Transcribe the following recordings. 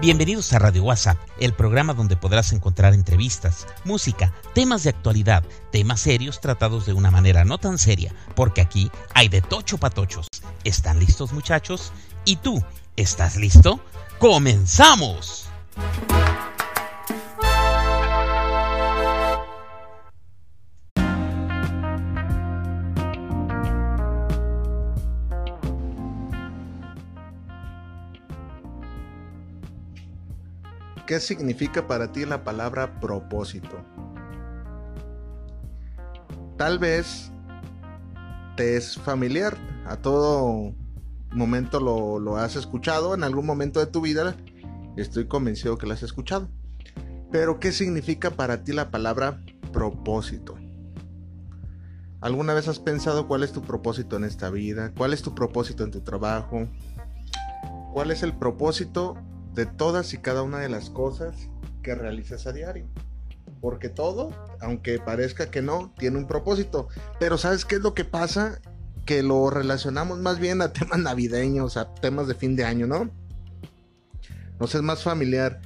Bienvenidos a Radio WhatsApp, el programa donde podrás encontrar entrevistas, música, temas de actualidad, temas serios tratados de una manera no tan seria, porque aquí hay de tocho patochos. ¿Están listos muchachos? ¿Y tú? ¿Estás listo? ¡Comenzamos! ¿Qué significa para ti la palabra propósito? Tal vez te es familiar, a todo momento lo, has escuchado, en algún momento de tu vida estoy convencido que lo has escuchado. Pero ¿qué significa para ti la palabra propósito? ¿Alguna vez has pensado cuál es tu propósito en esta vida? ¿Cuál es tu propósito en tu trabajo? ¿Cuál es el propósito de todas y cada una de las cosas que realizas a diario. Porque todo, aunque parezca que no, tiene un propósito. Pero ¿sabes qué es lo que pasa? Que lo relacionamos más bien a temas navideños, a temas de fin de año, ¿no? Nos es más familiar.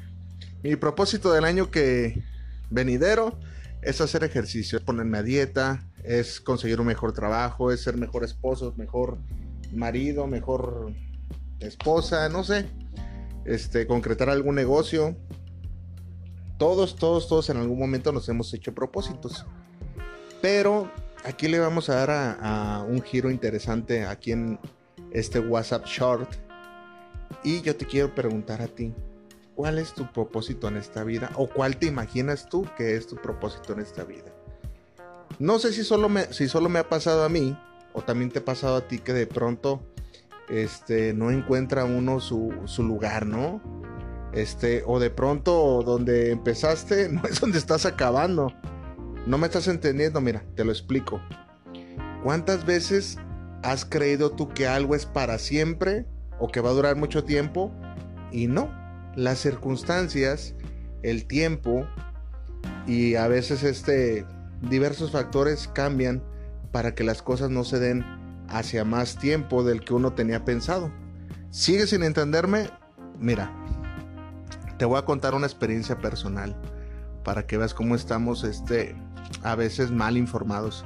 Mi propósito del año que venidero es hacer ejercicio, es ponerme a dieta, es conseguir un mejor trabajo, es ser mejor esposo, mejor marido, mejor esposa, no sé este, concretar algún negocio. Todos, todos, todos en algún momento nos hemos hecho propósitos. Pero aquí le vamos a dar a, un giro interesante aquí en este WhatsApp Short. Y yo te quiero preguntar a ti, ¿cuál es tu propósito en esta vida? ¿O cuál te imaginas tú que es tu propósito en esta vida? No sé si solo me, si solo me ha pasado a mí, o también te ha pasado a ti que de pronto este, no encuentra uno su, lugar, ¿no? Este, o de pronto donde empezaste no es donde estás acabando. No me estás entendiendo, mira, te lo explico. ¿Cuántas veces has creído tú que algo es para siempre o que va a durar mucho tiempo? Y no, las circunstancias, el tiempo y a veces este diversos factores cambian para que las cosas no se den hacia más tiempo del que uno tenía pensado. ¿Sigue sin entenderme? Mira, te voy a contar una experiencia personal para que veas cómo estamos este, a veces mal informados.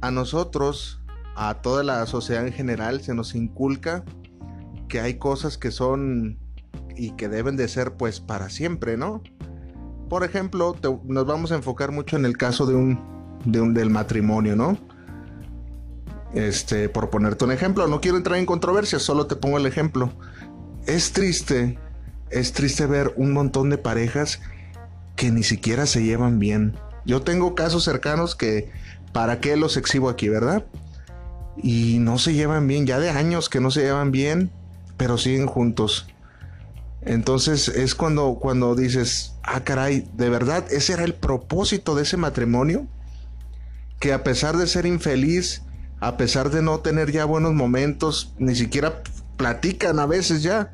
A nosotros, a toda la sociedad en general, se nos inculca que hay cosas que son y que deben de ser pues para siempre, ¿no? Por ejemplo, nos vamos a enfocar mucho en el caso de un, de un del matrimonio, ¿no? Este, por ponerte un ejemplo, no quiero entrar en controversia, solo te pongo el ejemplo. Es triste, es triste ver un montón de parejas que ni siquiera se llevan bien. Yo tengo casos cercanos que, ¿para qué los exhibo aquí, verdad? Y no se llevan bien, ya de años que no se llevan bien, pero siguen juntos. Entonces es cuando, cuando dices, ah, caray, de verdad, ese era el propósito de ese matrimonio. Que a pesar de ser infeliz, a pesar de no tener ya buenos momentos, ni siquiera platican a veces ya,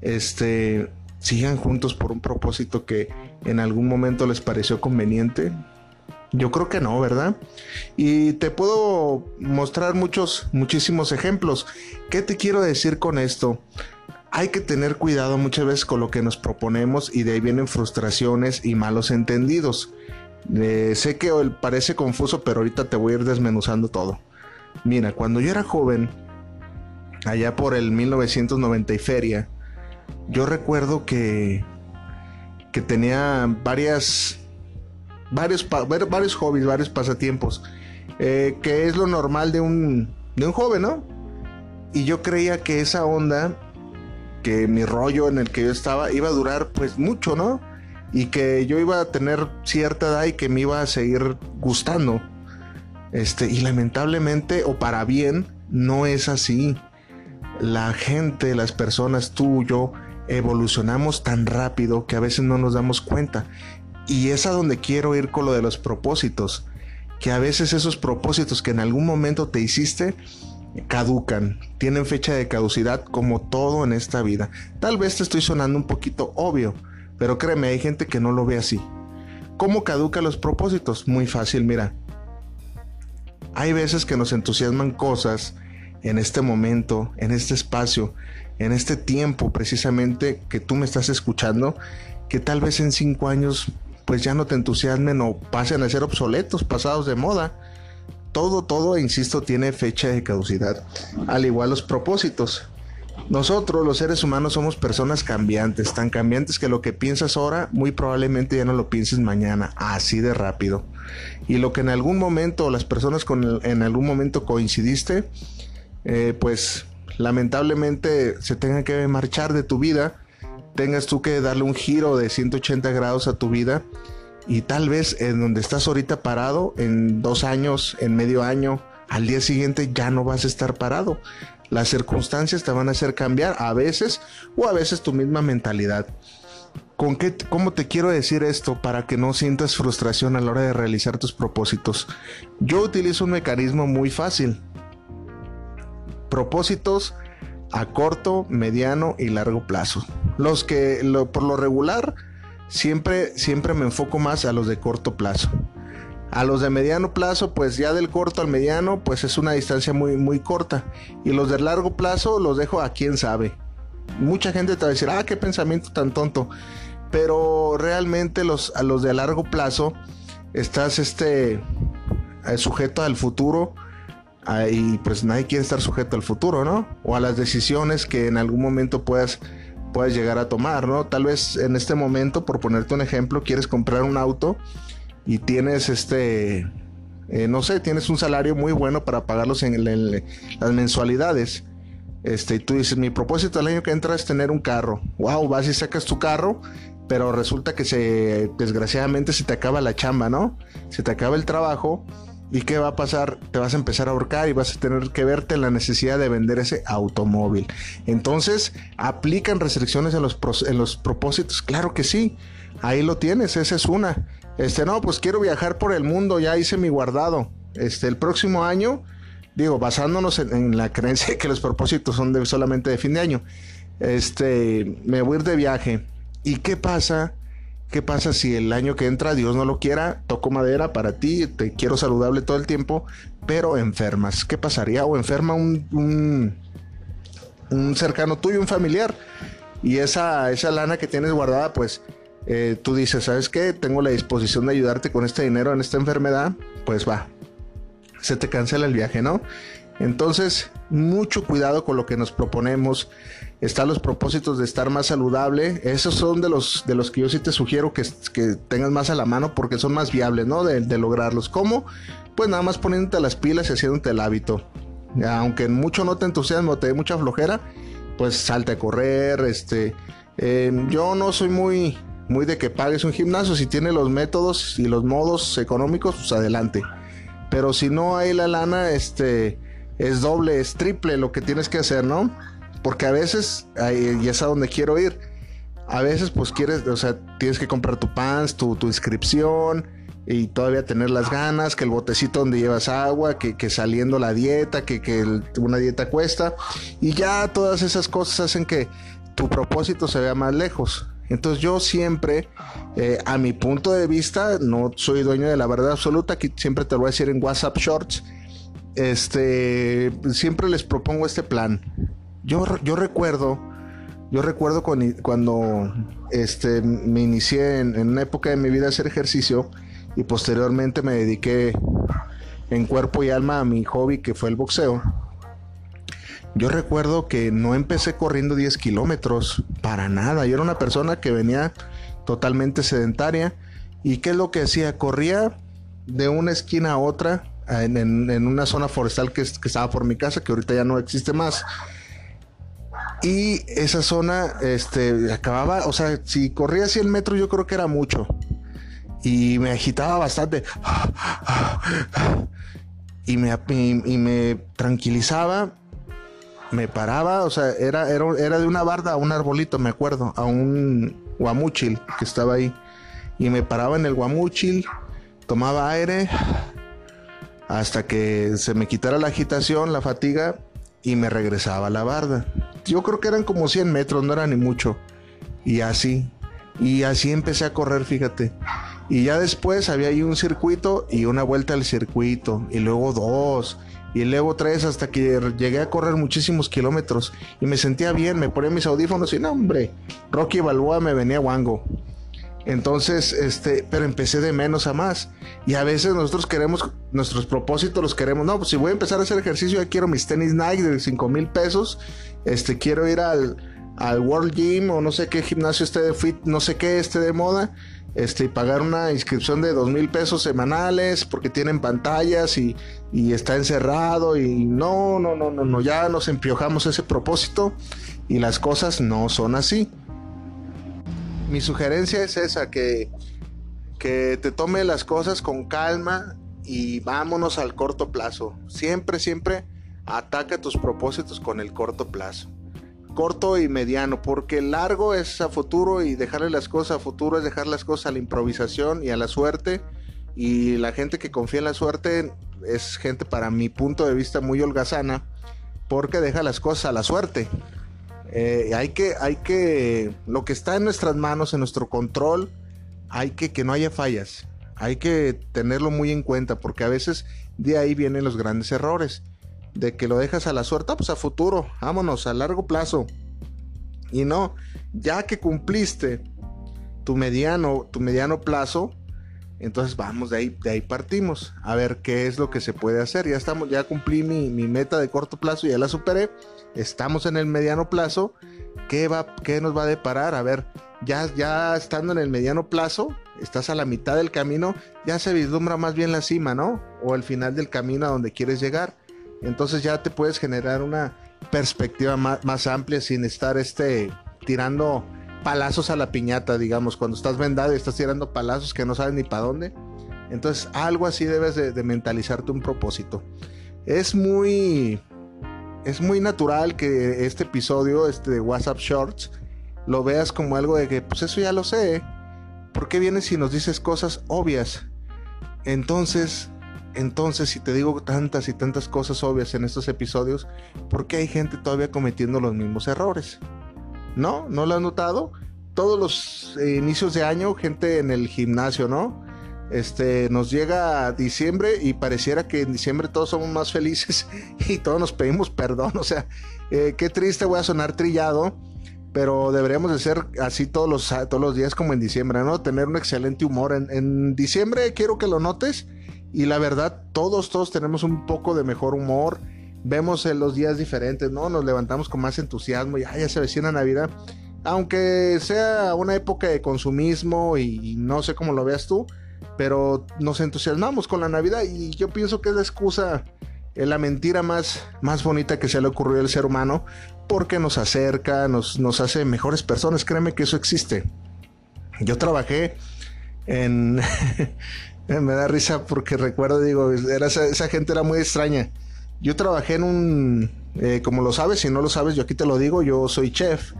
este, sigan juntos por un propósito que en algún momento les pareció conveniente. Yo creo que no, ¿verdad? Y te puedo mostrar muchos, muchísimos ejemplos. ¿Qué te quiero decir con esto? Hay que tener cuidado muchas veces con lo que nos proponemos y de ahí vienen frustraciones y malos entendidos. Eh, sé que parece confuso, pero ahorita te voy a ir desmenuzando todo. Mira, cuando yo era joven, allá por el 1990 y feria, yo recuerdo que, que tenía varias, varios, varios hobbies, varios pasatiempos, eh, que es lo normal de un, de un joven, ¿no? Y yo creía que esa onda, que mi rollo en el que yo estaba, iba a durar pues mucho, ¿no? Y que yo iba a tener cierta edad y que me iba a seguir gustando. Este, y lamentablemente, o para bien, no es así. La gente, las personas, tú, yo, evolucionamos tan rápido que a veces no nos damos cuenta. Y es a donde quiero ir con lo de los propósitos. Que a veces esos propósitos que en algún momento te hiciste, caducan, tienen fecha de caducidad como todo en esta vida. Tal vez te estoy sonando un poquito obvio, pero créeme, hay gente que no lo ve así. ¿Cómo caducan los propósitos? Muy fácil, mira hay veces que nos entusiasman cosas en este momento, en este espacio, en este tiempo precisamente que tú me estás escuchando, que tal vez en cinco años pues ya no te entusiasmen o pasen a ser obsoletos, pasados de moda. Todo, todo, insisto, tiene fecha de caducidad, al igual los propósitos. Nosotros, los seres humanos, somos personas cambiantes, tan cambiantes que lo que piensas ahora, muy probablemente ya no lo pienses mañana, así de rápido. Y lo que en algún momento, las personas con en algún momento coincidiste, eh, pues lamentablemente se tenga que marchar de tu vida, tengas tú que darle un giro de 180 grados a tu vida y tal vez en donde estás ahorita parado, en dos años, en medio año, al día siguiente ya no vas a estar parado. Las circunstancias te van a hacer cambiar a veces o a veces tu misma mentalidad. ¿Con qué, ¿Cómo te quiero decir esto para que no sientas frustración a la hora de realizar tus propósitos? Yo utilizo un mecanismo muy fácil. Propósitos a corto, mediano y largo plazo. Los que por lo regular siempre, siempre me enfoco más a los de corto plazo. A los de mediano plazo, pues ya del corto al mediano, pues es una distancia muy, muy corta. Y los de largo plazo los dejo a quien sabe. Mucha gente te va a decir, ah, qué pensamiento tan tonto. Pero realmente los, a los de largo plazo estás este, eh, sujeto al futuro y pues nadie quiere estar sujeto al futuro, ¿no? O a las decisiones que en algún momento puedas, puedas llegar a tomar, ¿no? Tal vez en este momento, por ponerte un ejemplo, quieres comprar un auto y tienes este, eh, no sé, tienes un salario muy bueno para pagarlos en, las mensualidades. Este, y tú dices, mi propósito el año que entra es tener un carro. Wow, vas y sacas tu carro, pero resulta que se, desgraciadamente se te acaba la chamba, ¿no? Se te acaba el trabajo ¿Y qué va a pasar? Te vas a empezar a ahorcar y vas a tener que verte en la necesidad de vender ese automóvil. Entonces, ¿aplican restricciones en los, en los propósitos? Claro que sí. Ahí lo tienes, esa es una. Este, no, pues quiero viajar por el mundo, ya hice mi guardado. Este, el próximo año, digo, basándonos en, la creencia de que los propósitos son solamente de fin de año, este, me voy a ir de viaje. ¿Y qué pasa? ¿Qué pasa si el año que entra, Dios no lo quiera, toco madera para ti, te quiero saludable todo el tiempo, pero enfermas? ¿Qué pasaría? O enferma un, un, cercano tuyo, un familiar, y esa, esa lana que tienes guardada, pues eh, tú dices, ¿sabes qué? Tengo la disposición de ayudarte con este dinero en esta enfermedad, pues va, se te cancela el viaje, ¿no? Entonces, mucho cuidado con lo que nos proponemos. Están los propósitos de estar más saludable. Esos son de los, de los que yo sí te sugiero que, que tengas más a la mano porque son más viables, ¿no? De, lograrlos. ¿Cómo? Pues nada más poniéndote las pilas y haciéndote el hábito. Aunque mucho no te entusiasme o te dé mucha flojera, pues salte a correr. Este, em, yo no soy muy, muy de que pagues un gimnasio. Si tiene los métodos y los modos económicos, pues adelante. Pero si no hay la lana, este es doble, es triple lo que tienes que hacer, ¿no? Porque a veces, y es a donde quiero ir, a veces pues quieres, o sea, tienes que comprar tu pants, tu, inscripción y todavía tener las ganas, que el botecito donde llevas agua, que, saliendo la dieta, que, una dieta cuesta, y ya todas esas cosas hacen que tu propósito se vea más lejos. Entonces yo siempre, eh, a mi punto de vista, no soy dueño de la verdad absoluta, que siempre te lo voy a decir en WhatsApp Shorts, este, siempre les propongo este plan. Yo, yo recuerdo, yo recuerdo cuando, este, me inicié en, una época de mi vida a hacer ejercicio y posteriormente me dediqué en cuerpo y alma a mi hobby que fue el boxeo. Yo recuerdo que no empecé corriendo 10 kilómetros, para nada. Yo era una persona que venía totalmente sedentaria. ¿Y qué es lo que hacía? Corría de una esquina a otra en, una zona forestal que, estaba por mi casa, que ahorita ya no existe más. Y esa zona, este, acababa, o sea, si corría 100 metros, yo creo que era mucho. Y me agitaba bastante. Y me, y, me tranquilizaba, me paraba, o sea, era, era, era, de una barda a un arbolito, me acuerdo, a un guamuchil que estaba ahí. Y me paraba en el guamuchil, tomaba aire hasta que se me quitara la agitación, la fatiga y me regresaba a la barda. Yo creo que eran como 100 metros, no era ni mucho. Y así, y así empecé a correr, fíjate. Y ya después había ahí un circuito y una vuelta al circuito, y luego dos, y luego tres hasta que llegué a correr muchísimos kilómetros y me sentía bien, me ponía mis audífonos y no, hombre, Rocky Balboa me venía guango. Entonces, este, pero empecé de menos a más. Y a veces nosotros queremos, nuestros propósitos los queremos. No, pues si voy a empezar a hacer ejercicio, ya quiero mis tenis Nike de 5 mil pesos. Este, quiero ir al, al World Gym o no sé qué gimnasio esté de fit, no sé qué esté de moda este, y pagar una inscripción de dos mil pesos semanales porque tienen pantallas y, y, está encerrado y no, no, no, no, no, ya nos empiojamos ese propósito y las cosas no son así. Mi sugerencia es esa, que, que te tome las cosas con calma y vámonos al corto plazo. Siempre, siempre ataca tus propósitos con el corto plazo corto y mediano, porque largo es a futuro y dejarle las cosas a futuro es dejar las cosas a la improvisación y a la suerte. Y la gente que confía en la suerte es gente, para mi punto de vista, muy holgazana, porque deja las cosas a la suerte. Eh, hay que, hay que, lo que está en nuestras manos, en nuestro control, hay que que no haya fallas. Hay que tenerlo muy en cuenta, porque a veces de ahí vienen los grandes errores de que lo dejas a la suerte, pues a futuro, vámonos, a largo plazo. Y no, ya que cumpliste tu mediano, tu mediano plazo, entonces vamos, de ahí, de ahí partimos. A ver qué es lo que se puede hacer. Ya estamos, ya cumplí mi, meta de corto plazo, ya la superé. Estamos en el mediano plazo. ¿Qué, va, qué nos va a deparar? A ver, ya, ya estando en el mediano plazo, estás a la mitad del camino, ya se vislumbra más bien la cima, ¿no? O el final del camino a donde quieres llegar. Entonces ya te puedes generar una perspectiva más, amplia sin estar este, tirando palazos a la piñata, digamos, cuando estás vendado y estás tirando palazos que no sabes ni para dónde. Entonces algo así debes de, mentalizarte un propósito. Es muy, es muy natural que este episodio este de WhatsApp Shorts lo veas como algo de que, pues eso ya lo sé. ¿Por qué vienes si nos dices cosas obvias? Entonces, entonces, si te digo tantas y tantas cosas obvias en estos episodios, ¿por qué hay gente todavía cometiendo los mismos errores? ¿No? ¿No lo has notado? Todos los eh, inicios de año, gente en el gimnasio, ¿no? Este, nos llega diciembre y pareciera que en diciembre todos somos más felices y todos nos pedimos perdón. O sea, eh, qué triste, voy a sonar trillado, pero deberíamos de ser así todos los, todos los días como en diciembre, ¿no? Tener un excelente humor. En, en diciembre quiero que lo notes y la verdad, todos, todos tenemos un poco de mejor humor. Vemos en los días diferentes, ¿no? Nos levantamos con más entusiasmo y ya se vecina Navidad. Aunque sea una época de consumismo y, no sé cómo lo veas tú, pero nos entusiasmamos con la Navidad y yo pienso que es la excusa, es la mentira más, más bonita que se le ocurrió al ser humano porque nos acerca, nos, nos hace mejores personas. Créeme que eso existe. Yo trabajé en, me da risa porque recuerdo, digo, era esa, gente era muy extraña. Yo trabajé en un, eh, como lo sabes, si no lo sabes, yo aquí te lo digo, yo soy chef.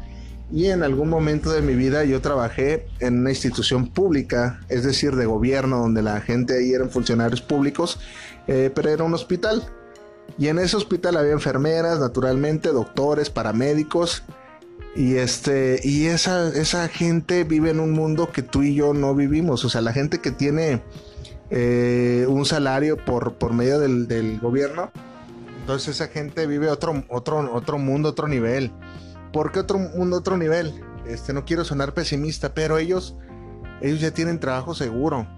Y en algún momento de mi vida yo trabajé en una institución pública, es decir, de gobierno, donde la gente ahí eran funcionarios públicos, eh, pero era un hospital. Y en ese hospital había enfermeras, naturalmente, doctores, paramédicos. Y este, y esa, esa gente vive en un mundo que tú y yo no vivimos. O sea, la gente que tiene eh, un salario por, por medio del, gobierno. Entonces esa gente vive otro, otro, otro mundo, otro nivel. ¿Por qué otro mundo, otro nivel? Este, no quiero sonar pesimista, pero ellos, ellos ya tienen trabajo seguro.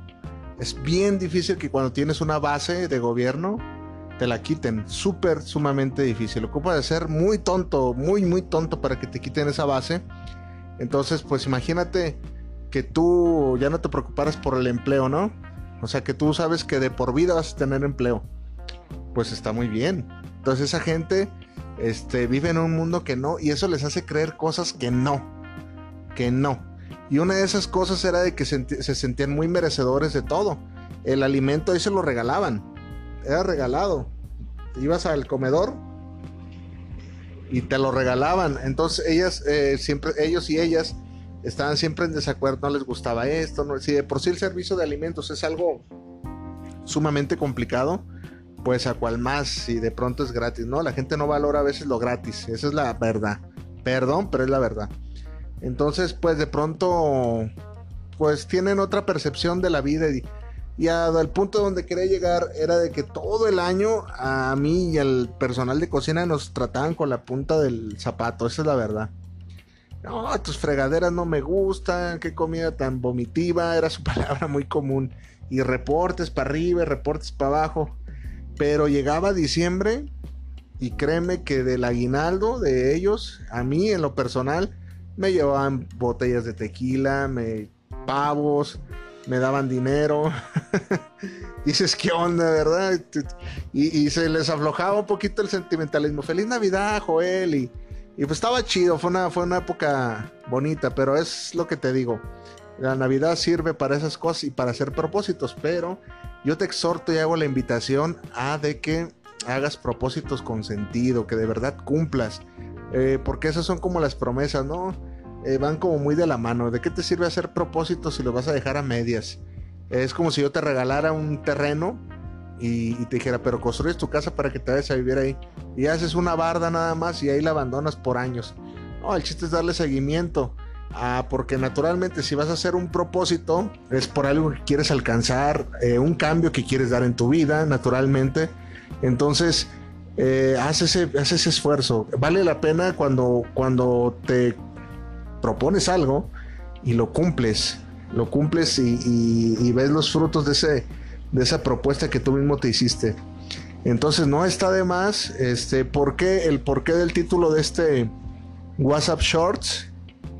Es bien difícil que cuando tienes una base de gobierno te la quiten. Súper, sumamente difícil. Ocupa de ser muy tonto, muy, muy tonto para que te quiten esa base. Entonces, pues imagínate que tú ya no te preocuparas por el empleo, ¿no? O sea que tú sabes que de por vida vas a tener empleo. Pues está muy bien. Entonces esa gente este, vive en un mundo que no y eso les hace creer cosas que no. Que no. Y una de esas cosas era de que se, sentían muy merecedores de todo. El alimento ahí se lo regalaban. Era regalado. Ibas al comedor y te lo regalaban. Entonces ellas, eh, siempre, ellos y ellas estaban siempre en desacuerdo, no les gustaba esto, no, si de por sí el servicio de alimentos es algo sumamente complicado, pues a cual más si de pronto es gratis, ¿no? La gente no valora a veces lo gratis, esa es la verdad. Perdón, pero es la verdad. Entonces, pues de pronto, pues tienen otra percepción de la vida y, Y al punto donde quería llegar era de que todo el año a mí y al personal de cocina nos trataban con la punta del zapato, esa es la verdad. No, tus fregaderas no me gustan, qué comida tan vomitiva, era su palabra muy común. Y reportes para arriba y reportes para abajo. Pero llegaba diciembre y créeme que del aguinaldo de ellos, a mí en lo personal, me llevaban botellas de tequila, me pavos, me daban dinero. Dices, ¿qué onda, verdad? Y, se les aflojaba un poquito el sentimentalismo. Feliz Navidad, Joel. Y, y, pues estaba chido, fue una, fue una época bonita, pero es lo que te digo. La Navidad sirve para esas cosas y para hacer propósitos, pero yo te exhorto y hago la invitación a de que hagas propósitos con sentido, que de verdad cumplas. Eh, porque esas son como las promesas, ¿no? Eh, van como muy de la mano. ¿De qué te sirve hacer propósitos si los vas a dejar a medias? Es como si yo te regalara un terreno y, te dijera, pero construyes tu casa para que te vayas a vivir ahí. Y haces una barda nada más y ahí la abandonas por años. No, el chiste es darle seguimiento. Ah, porque naturalmente si vas a hacer un propósito es por algo que quieres alcanzar, eh, un cambio que quieres dar en tu vida, naturalmente. Entonces, eh, haz, ese, ese esfuerzo. Vale la pena cuando, cuando te propones algo y lo cumples, lo cumples y, ves los frutos de, ese, de esa propuesta que tú mismo te hiciste. Entonces no está de más, este, ¿por qué? El porqué del título de este WhatsApp Shorts,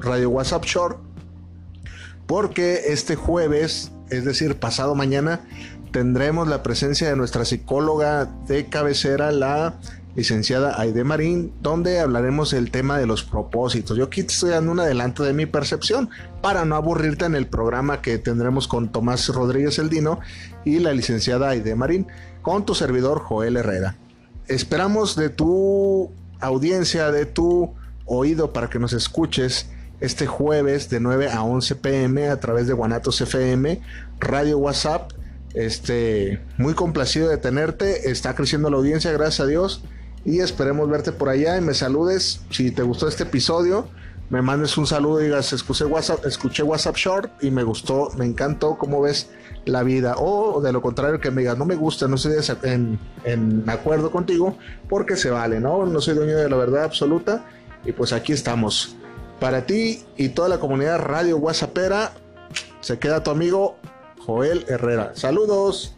Radio WhatsApp Short, porque este jueves, es decir, pasado mañana, tendremos la presencia de nuestra psicóloga de cabecera, la licenciada Aide Marín, donde hablaremos del tema de los propósitos. Yo aquí te estoy dando un adelanto de mi percepción para no aburrirte en el programa que tendremos con Tomás Rodríguez Eldino y la licenciada Aide Marín, con tu servidor Joel Herrera. Esperamos de tu audiencia, de tu oído para que nos escuches este jueves de 9 a 11 pm a través de Guanatos FM, Radio WhatsApp este, muy complacido de tenerte. Está creciendo la audiencia, gracias a Dios. Y esperemos verte por allá y me saludes. Si te gustó este episodio, me mandes un saludo y digas, escuché WhatsApp, escuché WhatsApp Short y me gustó, me encantó cómo ves la vida. O de lo contrario, que me digas, no me gusta, no estoy en, en acuerdo contigo, porque se vale, ¿no? No soy dueño de la verdad absoluta. Y pues aquí estamos. Para ti y toda la comunidad Radio WhatsAppera, se queda tu amigo Joel Herrera. Saludos.